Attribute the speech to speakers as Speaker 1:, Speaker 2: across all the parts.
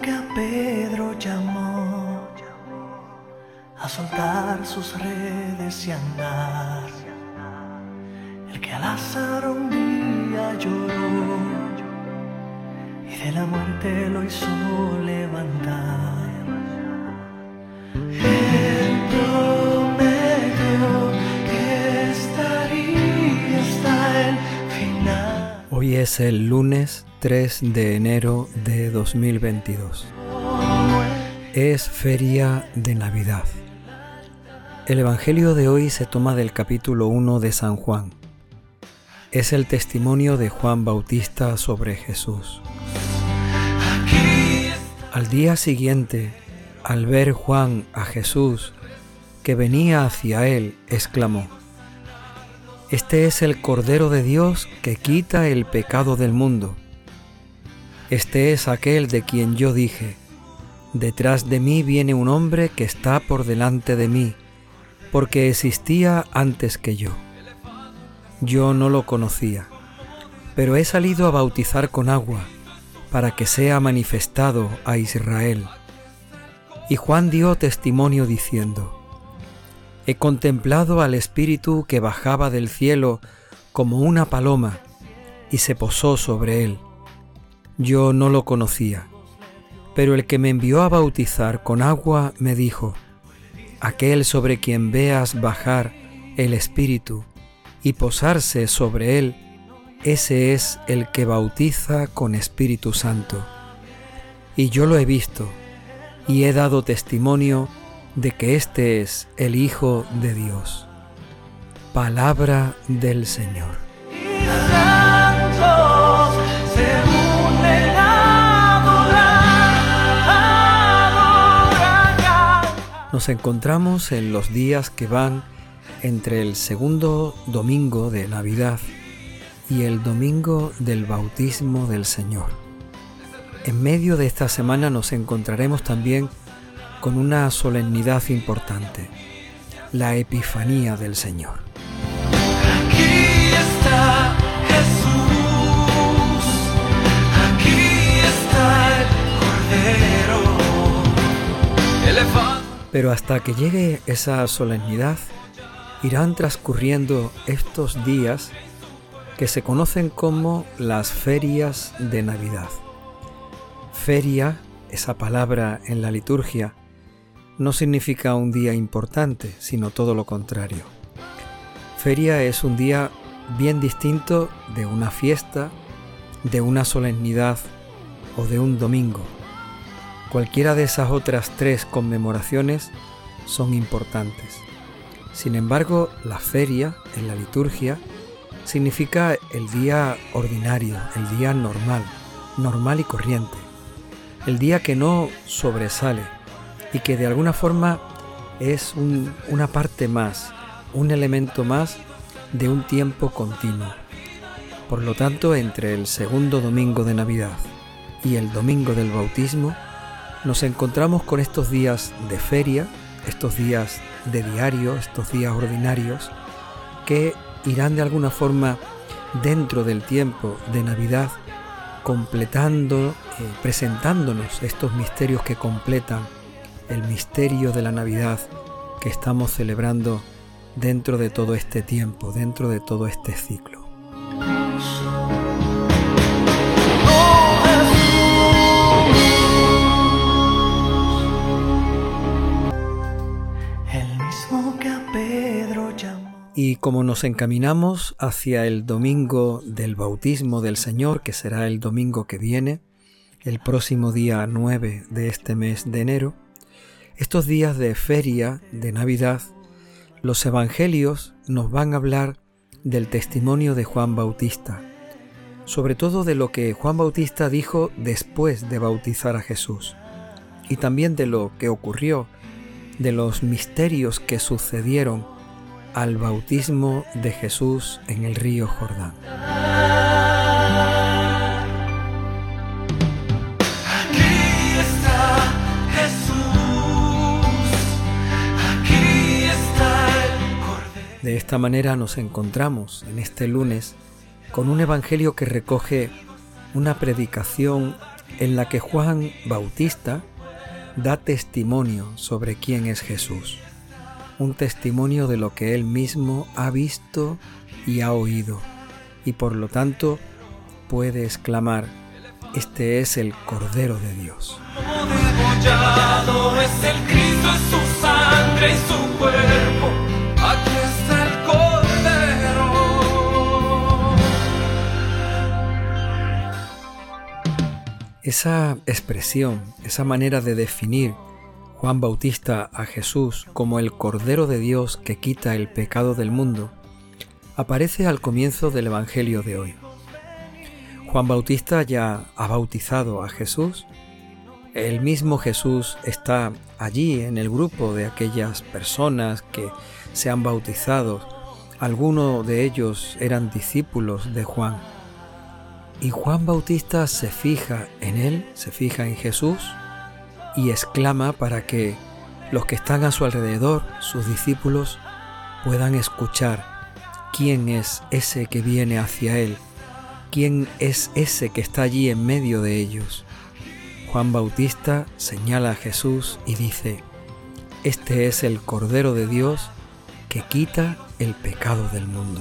Speaker 1: que a Pedro llamó a soltar sus redes y andar, el que a Lázaro un día lloró y de la muerte lo hizo levantar. Él prometió que estaría hasta el final.
Speaker 2: Hoy es el lunes 3 de enero de 2022. Es feria de Navidad. El Evangelio de hoy se toma del capítulo 1 de San Juan. Es el testimonio de Juan Bautista sobre Jesús. Al día siguiente, al ver Juan a Jesús que venía hacia él, exclamó, Este es el Cordero de Dios que quita el pecado del mundo. Este es aquel de quien yo dije, Detrás de mí viene un hombre que está por delante de mí, porque existía antes que yo. Yo no lo conocía, pero he salido a bautizar con agua, para que sea manifestado a Israel. Y Juan dio testimonio diciendo, He contemplado al Espíritu que bajaba del cielo como una paloma y se posó sobre él. Yo no lo conocía, pero el que me envió a bautizar con agua me dijo, aquel sobre quien veas bajar el Espíritu y posarse sobre él, ese es el que bautiza con Espíritu Santo. Y yo lo he visto, y he dado testimonio de que este es el Hijo de Dios. Palabra del Señor. Nos encontramos en los días que van entre el segundo domingo de Navidad y el domingo del bautismo del Señor. En medio de esta semana nos encontraremos también con una solemnidad importante, la Epifanía del Señor.
Speaker 1: Aquí está Jesús, aquí está el Cordero.
Speaker 2: Pero hasta que llegue esa solemnidad, irán transcurriendo estos días que se conocen como las ferias de Navidad. Feria, esa palabra en la liturgia, no significa un día importante, sino todo lo contrario. Feria es un día bien distinto de una fiesta, de una solemnidad o de un domingo. Cualquiera de esas otras tres conmemoraciones son importantes. Sin embargo, la feria en la liturgia significa el día ordinario, el día normal, normal y corriente, el día que no sobresale y que de alguna forma es una parte más, un elemento más de un tiempo continuo. Por lo tanto, entre el segundo domingo de Navidad y el domingo del bautismo, nos encontramos con estos días de feria, estos días de diario, estos días ordinarios, que irán de alguna forma dentro del tiempo de Navidad completando, eh, presentándonos estos misterios que completan el misterio de la Navidad que estamos celebrando dentro de todo este tiempo, dentro de todo este ciclo. Y como nos encaminamos hacia el domingo del bautismo del Señor, que será el domingo que viene, el próximo día 9 de este mes de enero, estos días de feria, de Navidad, los evangelios nos van a hablar del testimonio de Juan Bautista, sobre todo de lo que Juan Bautista dijo después de bautizar a Jesús, y también de lo que ocurrió, de los misterios que sucedieron al bautismo de Jesús en el río Jordán. De esta manera nos encontramos en este lunes con un Evangelio que recoge una predicación en la que Juan Bautista da testimonio sobre quién es Jesús, un testimonio de lo que él mismo ha visto y ha oído, y por lo tanto puede exclamar, este es el Cordero de Dios. es el Cristo, es su sangre y su cuerpo. Aquí está el Cordero. Esa expresión, esa manera de definir Juan Bautista a Jesús como el Cordero de Dios que quita el pecado del mundo, aparece al comienzo del Evangelio de hoy. Juan Bautista ya ha bautizado a Jesús. El mismo Jesús está allí en el grupo de aquellas personas que se han bautizado. Algunos de ellos eran discípulos de Juan. Y Juan Bautista se fija en él, se fija en Jesús y exclama para que los que están a su alrededor, sus discípulos, puedan escuchar quién es ese que viene hacia él quién es ese que está allí en medio de ellos. Juan Bautista señala a Jesús y dice, Este es el Cordero de Dios que quita el pecado del mundo.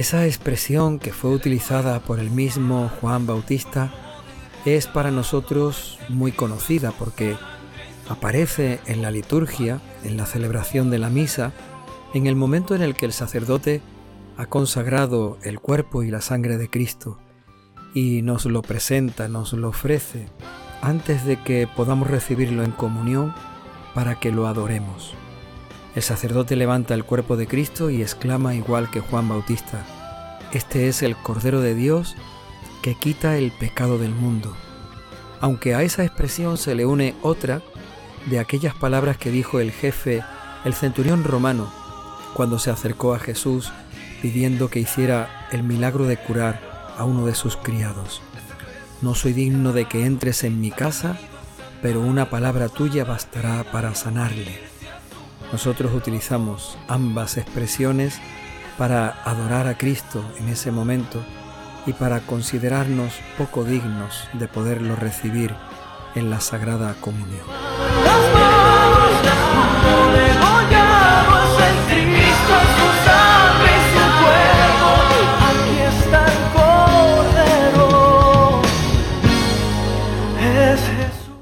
Speaker 2: Esa expresión que fue utilizada por el mismo Juan Bautista es para nosotros muy conocida porque aparece en la liturgia, en la celebración de la misa, en el momento en el que el sacerdote ha consagrado el cuerpo y la sangre de Cristo y nos lo presenta, nos lo ofrece antes de que podamos recibirlo en comunión para que lo adoremos. El sacerdote levanta el cuerpo de Cristo y exclama igual que Juan Bautista, Este es el Cordero de Dios que quita el pecado del mundo. Aunque a esa expresión se le une otra de aquellas palabras que dijo el jefe, el centurión romano, cuando se acercó a Jesús pidiendo que hiciera el milagro de curar a uno de sus criados. No soy digno de que entres en mi casa, pero una palabra tuya bastará para sanarle. Nosotros utilizamos ambas expresiones para adorar a Cristo en ese momento y para considerarnos poco dignos de poderlo recibir en la Sagrada Comunión.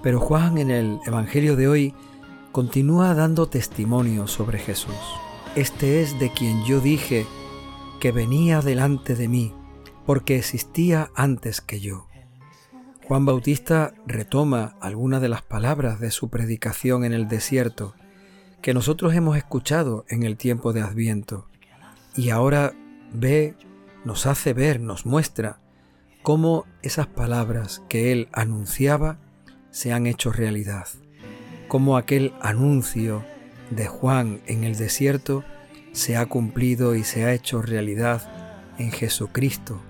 Speaker 2: Pero Juan en el Evangelio de hoy continúa dando testimonio sobre Jesús. Este es de quien yo dije que venía delante de mí porque existía antes que yo. Juan Bautista retoma algunas de las palabras de su predicación en el desierto que nosotros hemos escuchado en el tiempo de Adviento y ahora ve, nos hace ver, nos muestra cómo esas palabras que él anunciaba se han hecho realidad, cómo aquel anuncio de Juan en el desierto se ha cumplido y se ha hecho realidad en Jesucristo,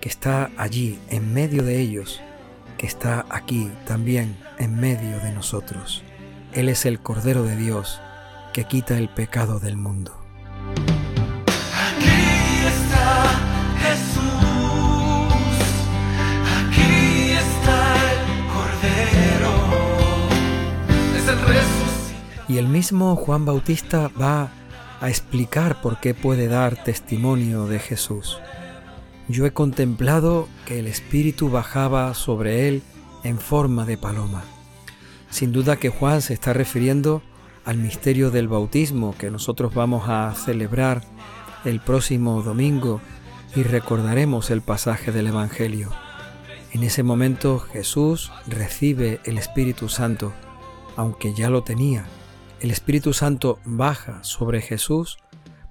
Speaker 2: que está allí en medio de ellos, que está aquí también en medio de nosotros. Él es el Cordero de Dios que quita el pecado del mundo. Y el mismo Juan Bautista va a explicar por qué puede dar testimonio de Jesús yo he contemplado que el Espíritu bajaba sobre él en forma de paloma. Sin duda que Juan se está refiriendo al misterio del bautismo que nosotros vamos a celebrar el próximo domingo y recordaremos el pasaje del Evangelio. En ese momento Jesús recibe el Espíritu Santo, aunque ya lo tenía. El Espíritu Santo baja sobre Jesús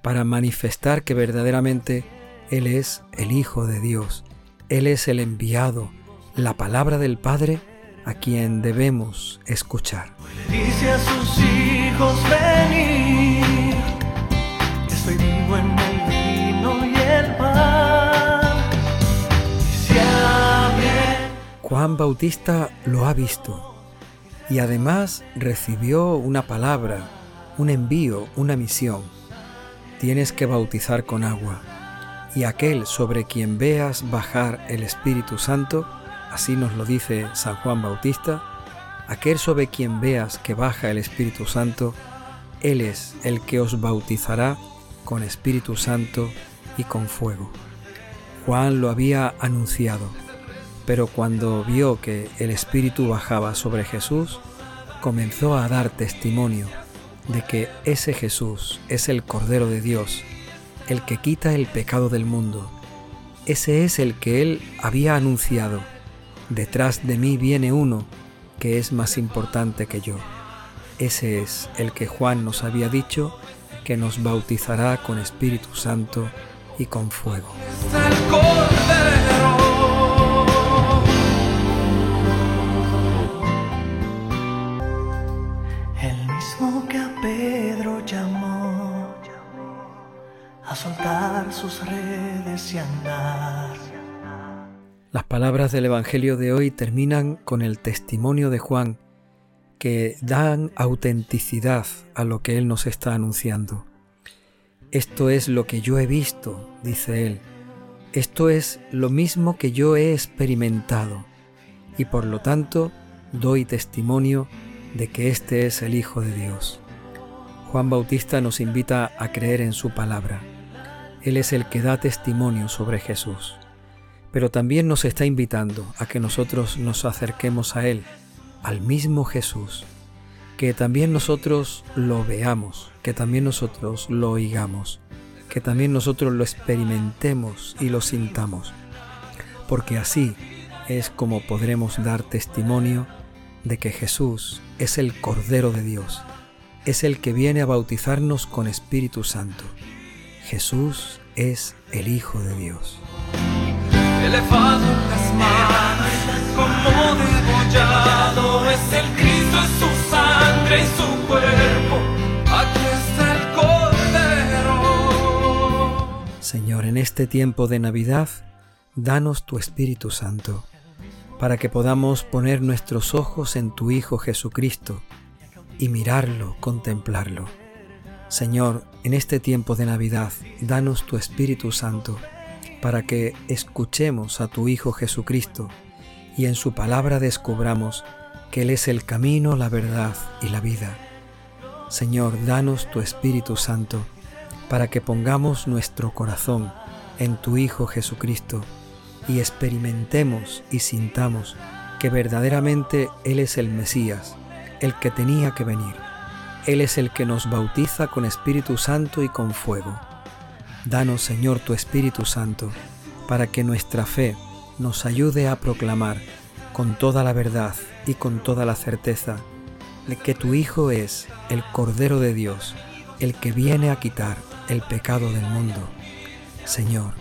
Speaker 2: para manifestar que verdaderamente él es el Hijo de Dios, Él es el enviado, la palabra del Padre a quien debemos escuchar. Dice a sus hijos, venir, estoy vivo en el vino y el pan. Juan Bautista lo ha visto y además recibió una palabra, un envío, una misión. Tienes que bautizar con agua, y aquel sobre quien veas bajar el Espíritu Santo, así nos lo dice San Juan Bautista, aquel sobre quien veas que baja el Espíritu Santo, Él es el que os bautizará con Espíritu Santo y con fuego. Juan lo había anunciado, pero cuando vio que el Espíritu bajaba sobre Jesús, comenzó a dar testimonio de que ese Jesús es el Cordero de Dios, el que quita el pecado del mundo. Ese es el que él había anunciado. Detrás de mí viene uno que es más importante que yo. Ese es el que Juan nos había dicho que nos bautizará con Espíritu Santo y con fuego.
Speaker 1: Soltar sus redes y andar.
Speaker 2: Las palabras del Evangelio de hoy terminan con el testimonio de Juan que dan autenticidad a lo que él nos está anunciando. Esto es lo que yo he visto, dice él. Esto es lo mismo que yo he experimentado y por lo tanto doy testimonio de que este es el Hijo de Dios. Juan Bautista nos invita a creer en su palabra. Él es el que da testimonio sobre Jesús, pero también nos está invitando a que nosotros nos acerquemos a Él, al mismo Jesús, que también nosotros lo veamos, que también nosotros lo oigamos, que también nosotros lo experimentemos y lo sintamos, porque así es como podremos dar testimonio de que Jesús es el Cordero de Dios, es el que viene a bautizarnos con Espíritu Santo. Jesús es el Hijo de Dios.
Speaker 3: Elevado en las manos, como degollado, es el Cristo, es su sangre y su cuerpo. Aquí está el Cordero.
Speaker 2: Señor, en este tiempo de Navidad, danos tu Espíritu Santo, para que podamos poner nuestros ojos en tu Hijo Jesucristo y mirarlo, contemplarlo. Señor, en este tiempo de Navidad, danos tu Espíritu Santo, para que escuchemos a tu Hijo Jesucristo y en su palabra descubramos que Él es el camino, la verdad y la vida. Señor, danos tu Espíritu Santo, para que pongamos nuestro corazón en tu Hijo Jesucristo y experimentemos y sintamos que verdaderamente Él es el Mesías, el que tenía que venir. Él es el que nos bautiza con Espíritu Santo y con fuego. Danos, Señor, tu Espíritu Santo, para que nuestra fe nos ayude a proclamar con toda la verdad y con toda la certeza que tu Hijo es el Cordero de Dios, el que viene a quitar el pecado del mundo. Señor,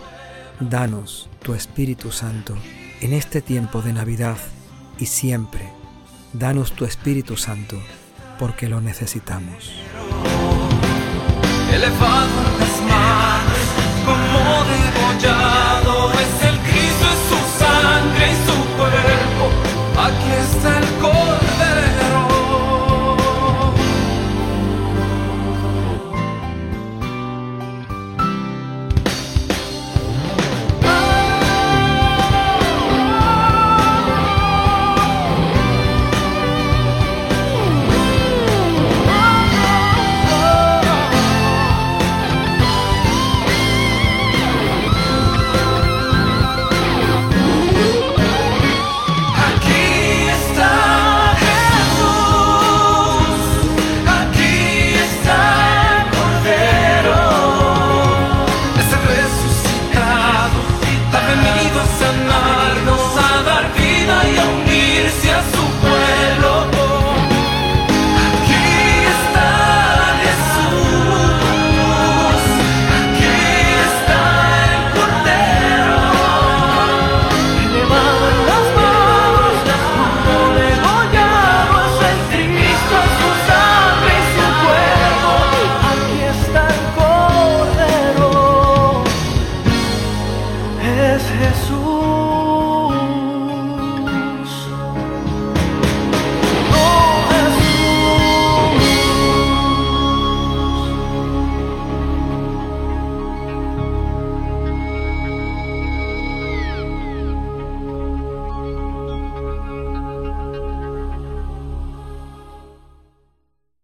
Speaker 2: danos tu Espíritu Santo en este tiempo de Navidad y siempre. Danos tu Espíritu Santo porque lo necesitamos.